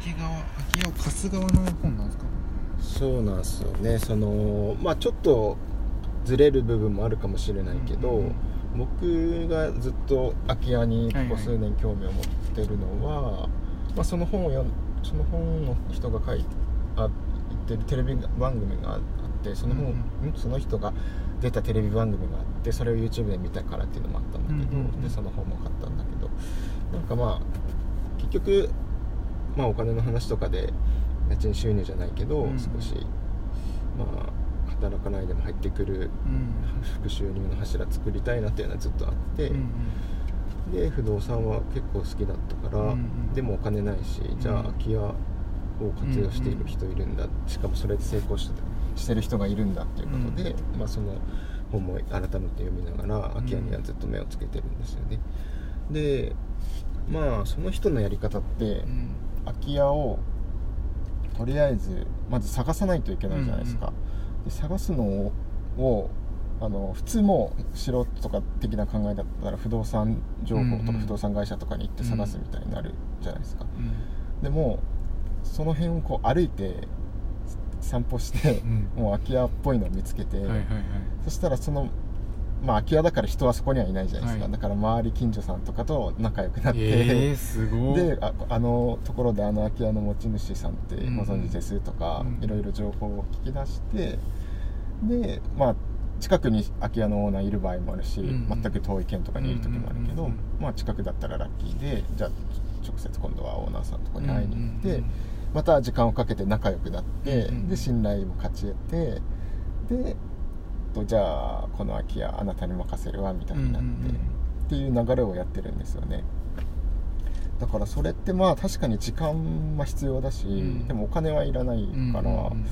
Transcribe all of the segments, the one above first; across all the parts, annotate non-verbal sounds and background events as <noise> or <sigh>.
空き側空き家を貸す側の本なんですか？そうなんですよね。そのまあちょっとずれる部分もあるかもしれないけど、うんうんうん。僕がずっと空き家にここ数年興味を持ってるのは、まあ、その本を読んその本の人が書いあ言ってるテレビ番組があってその本、うんん。その人が出たテレビ番組があってそれを YouTube で見たからっていうのもあったんだけど、うんうんうん。でその本も買ったんだけどなんかまあ結局まあお金の話とかで家賃収入じゃないけど、うん。少しまあ働かないでも入ってくるうん。副収入の柱作りたいなっていうのはずっとあって、うんで不動産は結構好きだったから、うんうん。でもお金ないしじゃあうん空き家を活用している人いるんだ、しかもそれで成功してしてる人がいるんだっていうことで、まあ、その本も改めて読みながら空き家にはずっと目をつけてるんですよね。でまあその人のやり方って、うん空き家をとりあえずまず探さないといけないじゃないですか、で探すのををあの普通もう素人とか的な考えだったら不動産情報とうんうんか不動産会社とかに行って探すみたいになるじゃないですか、うん。でもその辺をこう歩いて散歩して、うん。もう空き家っぽいのを見つけて、はいはいはい。そしたらそのまあ空き家だから人はそこにはいないじゃないですか、はい。だから周り近所さんとかと仲良くなって、えー、すごい。でああのところであの空き家の持ち主さんってご存知ですとか、うん。いろいろ情報を聞き出してでまあ近くに空き家のオーナーいる場合もあるし、うん。全く遠い県とかにいる時もあるけど、うんまあ、近くだったらラッキーでじゃあ直接今度はオーナーさんとこに会いに行って、また時間をかけて仲良くなって、で信頼も勝ち得てでとじゃあこの空き家あなたに任せるわみたいになって、っていう流れをやってるんですよね。だからそれってまあ確かに時間は必要だし、ん。でもお金はいらないから、うんうん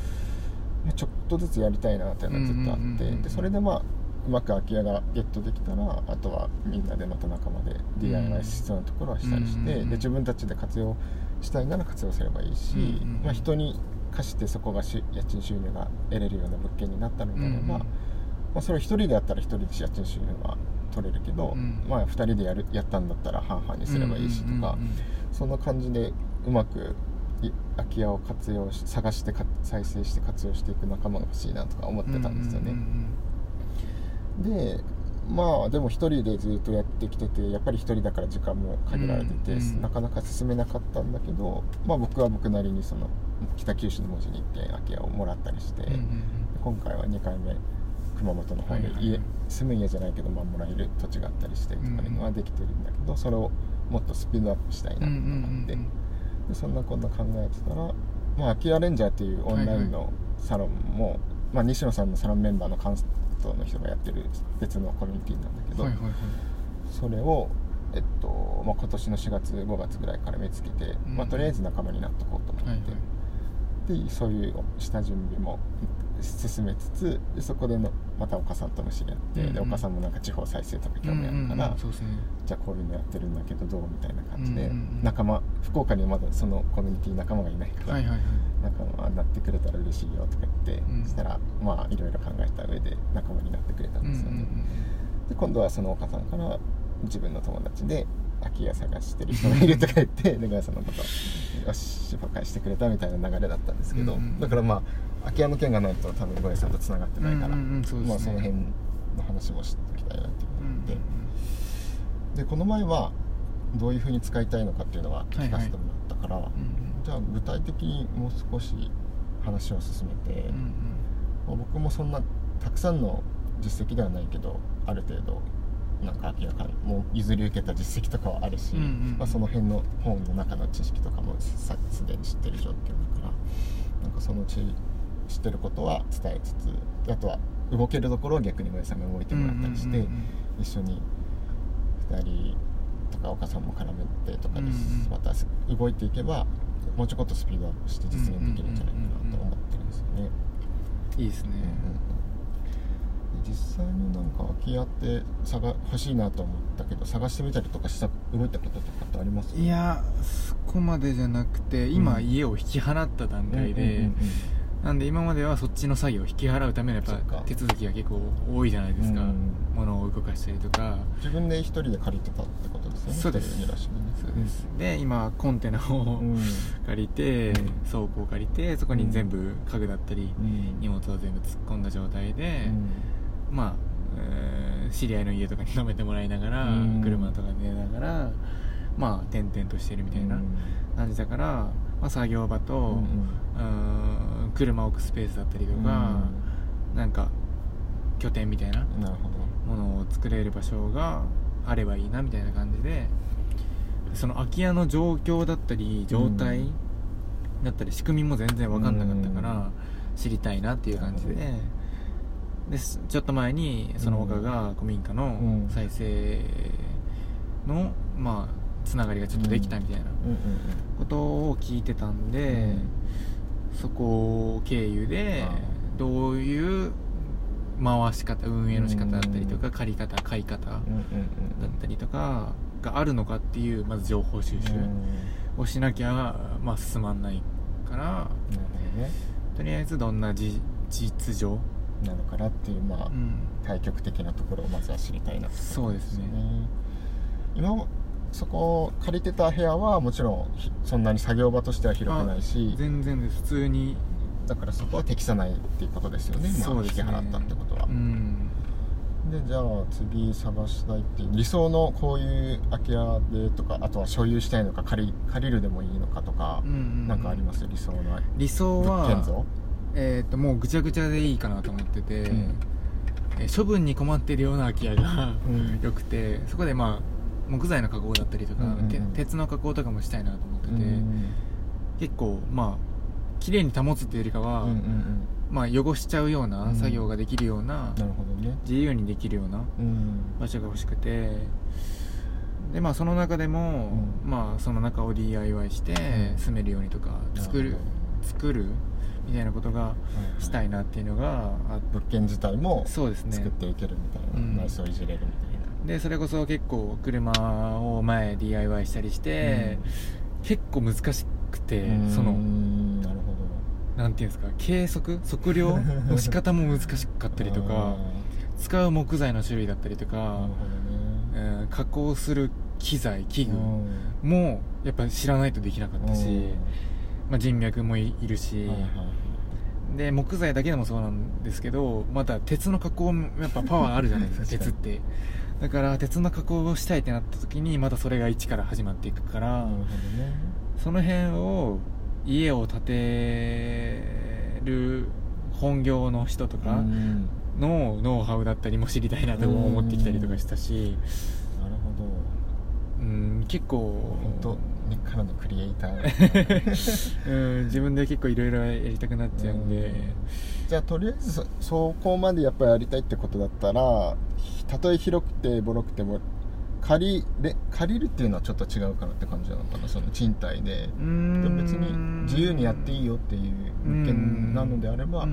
ちょっとずつやりたいなっていうのはずっとあって、でそれでまあうまく空き家がゲットできたらあとはみんなでまた仲間で DIY 必要なところはしたりして、で自分たちで活用したいなら活用すればいいし、まあ、人に貸してそこがし家賃収入が得れるような物件になったのであれば、うんうんまあ、それを1人でやったら1人で家賃収入は取れるけど、うん。まあ、2人でやるやったんだったら半々にすればいいしとか、そんな感じでうまくい空き家を活用し探してか再生して活用していく仲間が欲しいなとか思ってたんですよね。うんでまあでも一人でずっとやってきててやっぱり一人だから時間も限られてて、うんうんなかなか進めなかったんだけど、まあ、僕は僕なりにその北九州の文字に1軒空き家をもらったりして、今回は2回目熊本の方で家、はいはい。はい住む家じゃないけど、まあ、もらえる土地があったりしてとかいうのはできてるんだけど、それをもっとスピードアップしたいなとうんうんうん思って、うん。でそんなこんな考えてたら、まあ、空き家レンジャーっていうオンラインのサロンも、まあ、西野さんのサロンメンバーの関東の人がやってる別のコミュニティなんだけど、はいはいはい。それを、えっとまあ、今年の4月5月ぐらいから見つけて、うんまあ、とりあえず仲間になっとこうと思って、はいはい。でそういう下準備も進めつつでそこでのまた岡さんとも知り合って、うんうん。で岡さんもなんか地方再生とか興味あるから、うんうんうん。ね。じゃあこういうのやってるんだけどどうみたいな感じで、うんうんうん。仲間福岡にはまだそのコミュニティ仲間がいないから、はいはいはい。仲間になってくれたら嬉しいよとか言って、うん。そしたらまあいろいろ考えた上で仲間になってくれたんですよね、で今度はその岡さんから自分の友達で空き家探してる人がいるとか言ってでガヤさんのことよし紹介してくれたみたいな流れだったんですけど、うんうん。だからまあ空き家の件がないと多分ゴヤさんとつながってないから、うんうんうんそまあ、その辺の話もしておきたいなって。いううんうん。でこの前はどういうふうに使いたいのかっていうのは聞かせてもらったから、うんうんじゃあ具体的にもう少し話を進めて、うんうんまあ僕もそんなたくさんの実績ではないけどある程度なんか明らかにもう譲り受けた実績とかはあるし、うんうんまあ、その辺の本の中の知識とかもさすでに知ってる状況だからなんかそのうち知ってることは伝えつつあとは動けるところを逆に森さんが動いてもらったりして、一緒に2人とか岡さんも絡めてとかでうんうんまた動いていけばもうちょこっとスピードアップして実現できるんじゃないかなと思ってるんですよね。いいですねうん。うんうん実際になんか空き家って探欲しいなと思ったけど探してみたりとかした動いたこととかってあります？いやそこまでじゃなくて今、うん家を引き払った段階で、なんで今まではそっちの作業を引き払うためのやっぱ手続きが結構多いじゃないですか、うん。物を動かしたりとか。自分で一人で借りてたってことですよね。そうです。そうです。で今コンテナをうん。借りて、うん。倉庫を借りてそこに全部家具だったり、うん。荷物を全部突っ込んだ状態で、まあ、えー知り合いの家とかに泊めてもらいながら、うん。車とか寝ながらまあ転々としてるみたいな感じだから、まあ、作業場と、うんうん。車を置くスペースだったりとか、なんか拠点みたいなものを作れる場所があればいいなみたいな感じでその空き家の状況だったり状態うん。だったり仕組みも全然分かんなかったからうん。知りたいなっていう感じで。ですちょっと前にその岡が古民家のうん。再生のまあつながりがちょっとできたみたいなことを聞いてたんで、うんそこ経由であどういう回し方運営の仕方だったりとかうん。借り方買い方だったりとかがあるのかっていうまず情報収集うん。をしなきゃ、まあ、進まんないからとりあえずどんなじ実情、なのかなっていうまあうん、対極的なところをまずは知りたいなとそうですね。よ今もそこ借りてた部屋はもちろんひそんなに作業場としては広くないし全然です。普通に。だからそこは適さないっていうことですよね。今そうですね。引き払ったってことは、うん。でじゃあ次探したいっていう理想のこういう空き家でとかあとは所有したいのか借り借りるでもいいのかとか、うんうんうん。なんかあります？理想の理想はえー、ともうぐちゃぐちゃでいいかなと思ってて、うん。えー処分に困ってるような空き家がうん。<laughs> 良くてそこでまあ木材の加工だったりとか、うんうんうん。て鉄の加工とかもしたいなと思ってて、うん結構まあ綺麗に保つっていうよりかは、うんうんうん。まあ、汚しちゃうよううなん。作業ができるような、なるほどね。自由にできるようなうん。場所が欲しくてでまあその中でも、うん。まあその中を DIY してうん。住めるようにとか作る作るみたいなことがしたいなっていうのがあ物件自体もそうですね。作っていけるみたいな、うん。内装いじれるみたいなでそれこそ結構車を前 DIY したりして、結構難しくて、うん。そのうんなるほなんていうんですか計測？測量？<laughs> の仕方も難しかったりとあか使う木材の種類だったりとかね。えー加工する機材器具うん。もやっぱ知らないとできなかったし、まあ、人脈もいいるし、うんはいはい。で木材だけでもそうなんですけどまた鉄の加工もやっぱパワーあるじゃないですか <laughs> 鉄ってだから鉄の加工をしたいってなった時にまたそれが一から始まっていくから、ね。その辺を家を建てる本業の人とかうん。のノウハウだったりも知りたいなとも思ってきたりとかしたしなるほど。うん結構本当根っからのクリエイター。<laughs> うん自分で結構いろいろやりたくなっちゃうんでじゃあとりあえずそそこまでやっぱりやりたいってことだったらたとえ広くてボロくても借りれ借りるっていうのはちょっと違うかなって感じなのかなその賃貸で。でも別に自由にやっていいよっていう物件なのであれば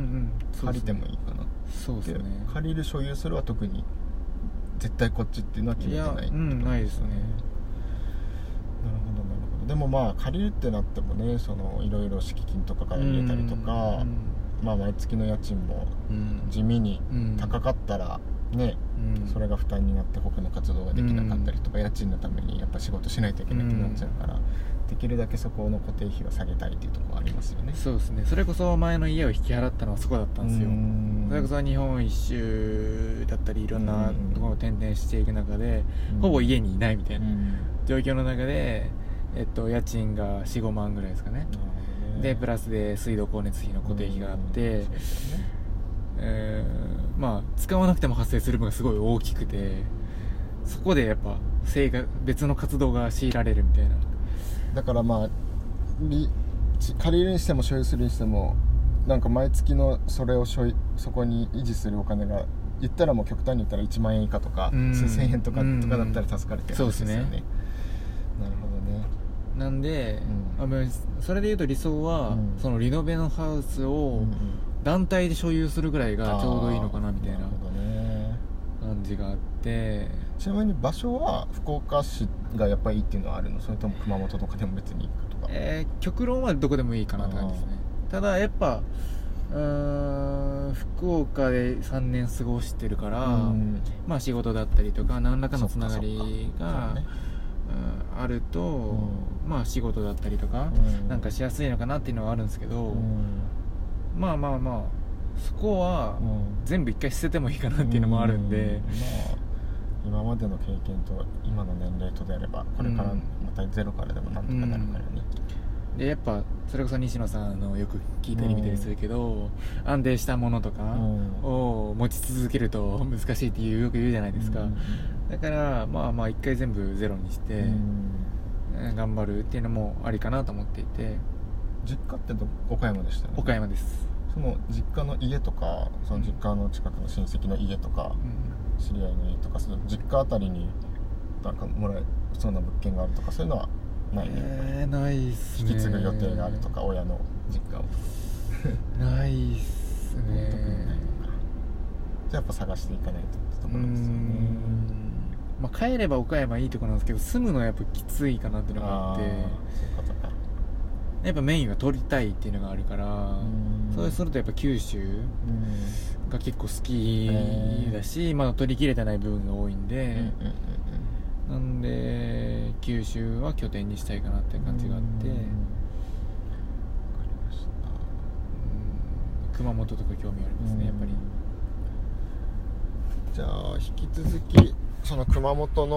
借りてもいいかなそうですね。借りる所有するは特に絶対こっちっていうのは決めてないいやうんないですね。なるほどなるほど。でもまあ借りるってなってもねそのいろいろ敷金とかから入れたりとかうんまあ毎月の家賃もうん。地味にうん。高かったらねうん。それが負担になって他の活動ができなかったりとか家賃のためにやっぱ仕事しないといけなくなっちゃうからできるだけそこの固定費は下げたいっていうところはありますよね。そうですね。それこそ前の家を引き払ったのはそこだったんですよ。うん。それこそ日本一周だったりいろんなうんところを転々していく中でうん。ほぼ家にいないみたいなうん。状況の中で、えっと、家賃が45万ぐらいですかね。なるほどねでプラスで水道光熱費の固定費があって、ね。えーまあ使わなくても発生する分がすごい大きくてそこでやっぱ生活別の活動が強いられるみたいな。だからまあ借りるにしても所有するにしてもなんか毎月のそれを所有そこに維持するお金が言ったらもう極端に言ったら1万円以下とかうん数千円とかうんとかだったら助かるってそうですね。よなるほど。ねなんで、うん。あまあそれでいうと理想は、うん。そのリノベのハウスうをん。団体で所有するぐらいがちょうどいいのかなみたいな感じがあって。ちなみに場所は福岡市がやっぱりいいっていうのはあるの？それとも熊本とかでも別にいいかとか？えー極論はどこでもいいかなって感じですね。ただやっぱうーん福岡で3年過ごしてるから、うん。まあ仕事だったりとか何らかのつながりがねうんあると、うまあ仕事だったりとか、うん。なんかしやすいのかなっていうのはあるんですけど、うん。まあまあまあそこはうん。全部一回捨ててもいいかなっていうのもあるんで、まあ今までの経験と今の年齢とであればこれからうん。またゼロからでもなんとかなるからね、でやっぱそれこそ西野さんのよく聞いたり見たりするけど、安定したものとかうん。を持ち続けると難しいっていうよく言うじゃないですか、うんだからまあまあ一回全部ゼロにして、頑張るっていうのもありかなと思っていて。実家ってど岡山でしたよね。岡山です、その実家の家とかその実家の近くの親戚の家とかうん。知り合いの家とかその実家あたりになんかもらえそうな物件があるとかそういうのはないね、えー、ないっすね。引き継ぐ予定があるとか親の実家を。<laughs> ないっすね。特にないのか。じゃあやっぱ探していかないとってところですよね。んまあ帰れば岡山いいとこなんですけど住むのはやっぱきついかなっていうのがあってやっぱメインは取りたいっていうのがあるからん。そうするとやっぱ九州うん。が結構好きだし、まだ取り切れてない部分が多いんで、うんなんで九州は拠点にしたいかなっていう感じがあって、熊本とか興味ありますねやっぱり。じゃあ引き続きその熊本の